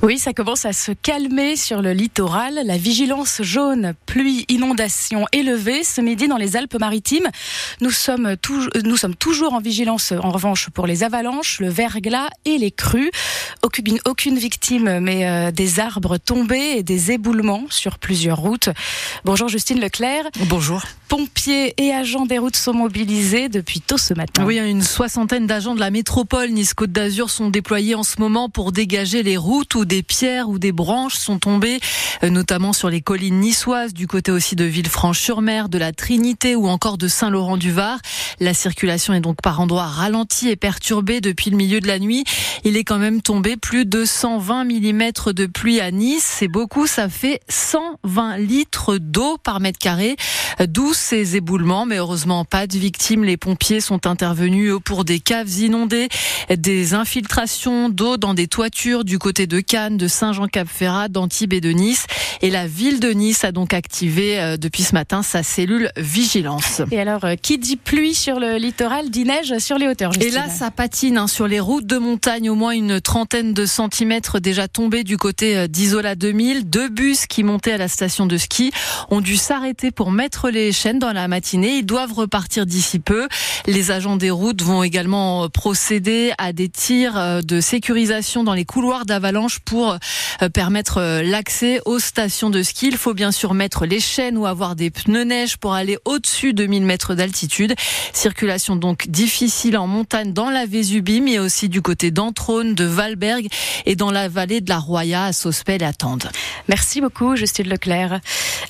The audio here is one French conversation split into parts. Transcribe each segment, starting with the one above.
Oui, ça commence à se calmer sur le littoral. La vigilance jaune, pluie, inondation élevée ce midi dans les Alpes-Maritimes. Nous sommes, nous sommes toujours en vigilance en revanche pour les avalanches, le verglas et les crues. Aucune, aucune victime, mais euh, des arbres tombés et des éboulements sur plusieurs routes. Bonjour Justine Leclerc. Bonjour. Pompiers et agents des routes sont mobilisés depuis tôt ce matin. Oui, une soixantaine d'agents de la métropole Nice-Côte d'Azur sont déployés en ce moment pour dégager les routes où des pierres ou des branches sont tombées, euh, notamment sur les collines niçoises, du côté aussi de Villefranche-sur-Mer, de la Trinité ou encore de Saint-Laurent-du-Var. La circulation est donc par endroits ralentie et perturbée depuis le milieu de la nuit. Il est quand même tombé plus de 120 mm de pluie à Nice. C'est beaucoup, ça fait 120 litres d'eau par mètre carré, d'où ces éboulements, mais heureusement pas de victimes. Les pompiers sont intervenus pour des caves inondées, des infiltrations d'eau dans des toitures du côté de Cannes, de Saint-Jean-Cap-Ferrat, d'Antibes et de Nice. Et la ville de Nice a donc activé euh, depuis ce matin sa cellule vigilance. Et alors, euh, qui dit pluie sur le littoral dit neige sur les hauteurs Et là, ça patine hein, sur les routes de montagne, au moins une trentaine de centimètres déjà tombés du côté euh, d'Isola 2000. Deux bus qui montaient à la station de ski ont dû s'arrêter pour mettre les chaînes dans la matinée. Ils doivent repartir d'ici peu. Les agents des routes vont également procéder à des tirs de sécurisation dans les couloirs d'avalanche pour permettre l'accès aux stations de ski. Il faut bien sûr mettre les chaînes ou avoir des pneus neige pour aller au-dessus de 1000 mètres d'altitude. Circulation donc difficile en montagne dans la Vésubie, mais aussi du côté d'Antrone, de Valberg et dans la vallée de la Roya, à Sospel et à Tende. Merci beaucoup, Justine Leclerc.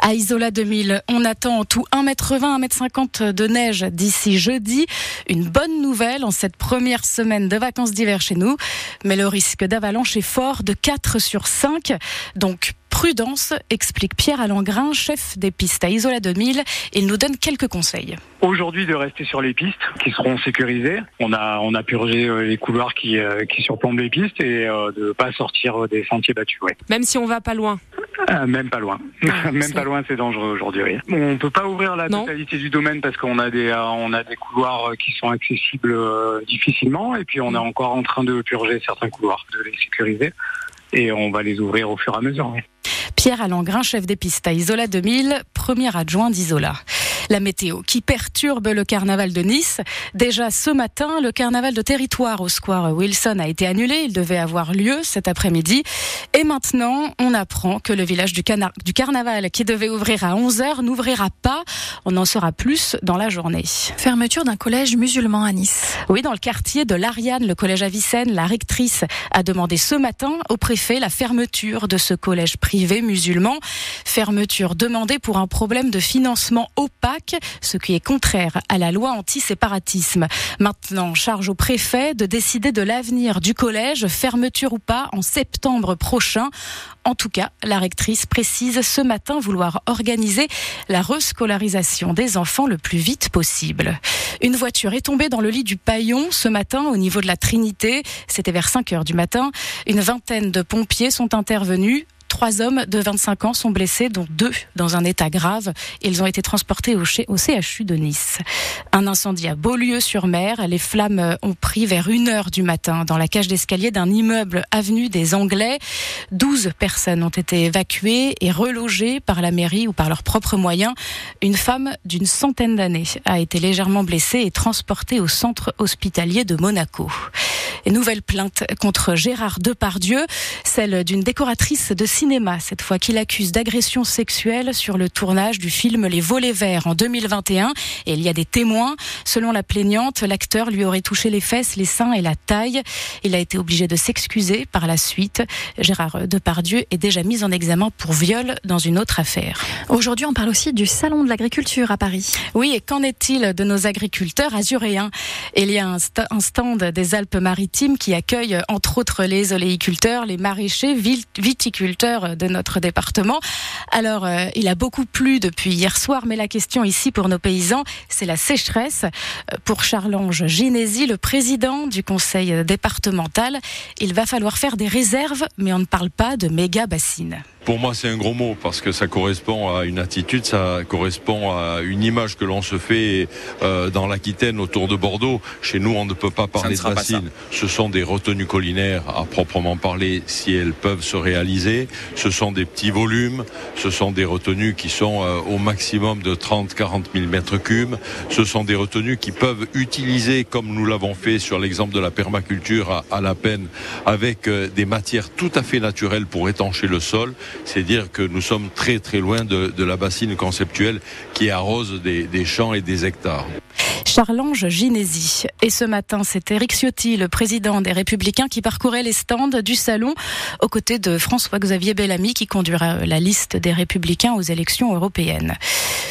À Isola 2000, on attend en tout 1m20, 1m50 de neige d'ici jeudi. Une bonne nouvelle en cette première semaine de vacances d'hiver chez nous. Mais le risque d'avalanche est fort de 4 sur 5. Donc, prudence, explique Pierre Alangrin, chef des pistes à Isola 2000. Il nous donne quelques conseils. Aujourd'hui, de rester sur les pistes qui seront sécurisées. On a, on a purgé euh, les couloirs qui, euh, qui surplombent les pistes et euh, de ne pas sortir des sentiers battus. Même si on va pas loin même pas loin. Ah, même pas loin, c'est dangereux aujourd'hui. Oui. On peut pas ouvrir la totalité du domaine parce qu'on a des on a des couloirs qui sont accessibles difficilement et puis on est encore en train de purger certains couloirs, de les sécuriser et on va les ouvrir au fur et à mesure. Pierre Alangrin, chef des pistes à Isola 2000, premier adjoint d'Isola. La météo qui perturbe le carnaval de Nice. Déjà ce matin, le carnaval de territoire au square Wilson a été annulé. Il devait avoir lieu cet après-midi. Et maintenant, on apprend que le village du, du carnaval qui devait ouvrir à 11h n'ouvrira pas. On en saura plus dans la journée. Fermeture d'un collège musulman à Nice. Oui, dans le quartier de l'Ariane, le collège Avicenne, la rectrice a demandé ce matin au préfet la fermeture de ce collège privé musulman. Fermeture demandée pour un problème de financement opaque ce qui est contraire à la loi anti-séparatisme. Maintenant, charge au préfet de décider de l'avenir du collège, fermeture ou pas, en septembre prochain. En tout cas, la rectrice précise ce matin vouloir organiser la rescolarisation des enfants le plus vite possible. Une voiture est tombée dans le lit du Paillon ce matin au niveau de la Trinité. C'était vers 5 heures du matin. Une vingtaine de pompiers sont intervenus. Trois hommes de 25 ans sont blessés, dont deux dans un état grave. Ils ont été transportés au, CHU de Nice. Un incendie à Beaulieu-sur-Mer. Les flammes ont pris vers une heure du matin dans la cage d'escalier d'un immeuble avenue des Anglais. 12 personnes ont été évacuées et relogées par la mairie ou par leurs propres moyens. Une femme d'une centaine d'années a été légèrement blessée et transportée au centre hospitalier de Monaco. Nouvelle plainte contre Gérard Depardieu, celle d'une décoratrice de cinéma, cette fois qu'il accuse d'agression sexuelle sur le tournage du film Les Volets Verts en 2021. Et il y a des témoins. Selon la plaignante, l'acteur lui aurait touché les fesses, les seins et la taille. Il a été obligé de s'excuser par la suite. Gérard Depardieu est déjà mis en examen pour viol dans une autre affaire. Aujourd'hui, on parle aussi du Salon de l'agriculture à Paris. Oui, et qu'en est-il de nos agriculteurs azuréens? Il y a un, stand des Alpes-Maritimes qui accueille entre autres les oléiculteurs, les maraîchers, viticulteurs de notre département. Alors, euh, il a beaucoup plu depuis hier soir, mais la question ici pour nos paysans, c'est la sécheresse. Euh, pour Charles-Ange Ginési, le président du conseil départemental, il va falloir faire des réserves, mais on ne parle pas de méga bassines. Pour moi, c'est un gros mot parce que ça correspond à une attitude, ça correspond à une image que l'on se fait euh, dans l'Aquitaine autour de Bordeaux. Chez nous, on ne peut pas parler de bassines. Ce sont des retenues collinaires à proprement parler si elles peuvent se réaliser. Ce sont des petits volumes. Ce sont des retenues qui sont euh, au maximum de 30-40 000 mètres cubes. Ce sont des retenues qui peuvent utiliser, comme nous l'avons fait sur l'exemple de la permaculture à, la peine, avec euh, des matières tout à fait naturelles pour étancher le sol c'est dire que nous sommes très très loin de, la bassine conceptuelle qui arrose des champs et des hectares. Charles-Ange Ginési. Et ce matin, c'est Éric Ciotti, le président des Républicains, qui parcourait les stands du salon aux côtés de François-Xavier Bellamy, qui conduira la liste des Républicains aux élections européennes.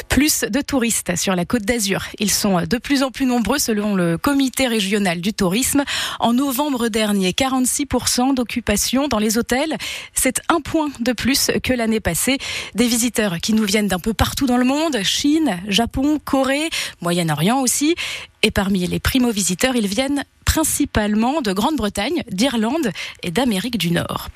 Plus de touristes sur la côte d'Azur. Ils sont de plus en plus nombreux selon le comité régional du tourisme. En novembre dernier, 46% d'occupation dans les hôtels. C'est un point de plus que l'année passée. Des visiteurs qui nous viennent d'un peu partout dans le monde. Chine, Japon, Corée, Moyen-Orient aussi et parmi les primo-visiteurs, ils viennent principalement de Grande-Bretagne, d'Irlande et d'Amérique du Nord.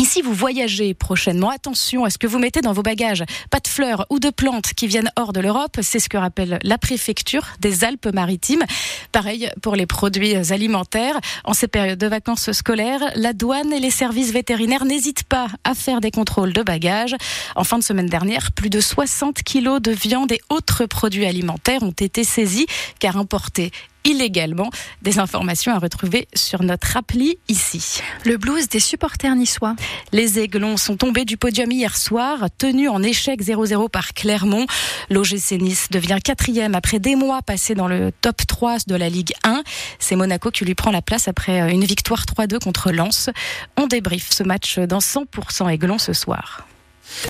Ici, vous voyagez prochainement. Attention à ce que vous mettez dans vos bagages. Pas de fleurs ou de plantes qui viennent hors de l'Europe. C'est ce que rappelle la préfecture des Alpes-Maritimes. Pareil pour les produits alimentaires. En ces périodes de vacances scolaires, la douane et les services vétérinaires n'hésitent pas à faire des contrôles de bagages. En fin de semaine dernière, plus de 60 kilos de viande et autres produits alimentaires ont été saisis car importés illégalement. Des informations à retrouver sur notre appli ici. Le blues des supporters niçois. Les Aiglons sont tombés du podium hier soir, tenus en échec 0-0 par Clermont. L'OGC Nice devient quatrième après des mois passés dans le top 3 de la Ligue 1. C'est Monaco qui lui prend la place après une victoire 3-2 contre Lens. On débriefe ce match dans 100% Aiglon ce soir.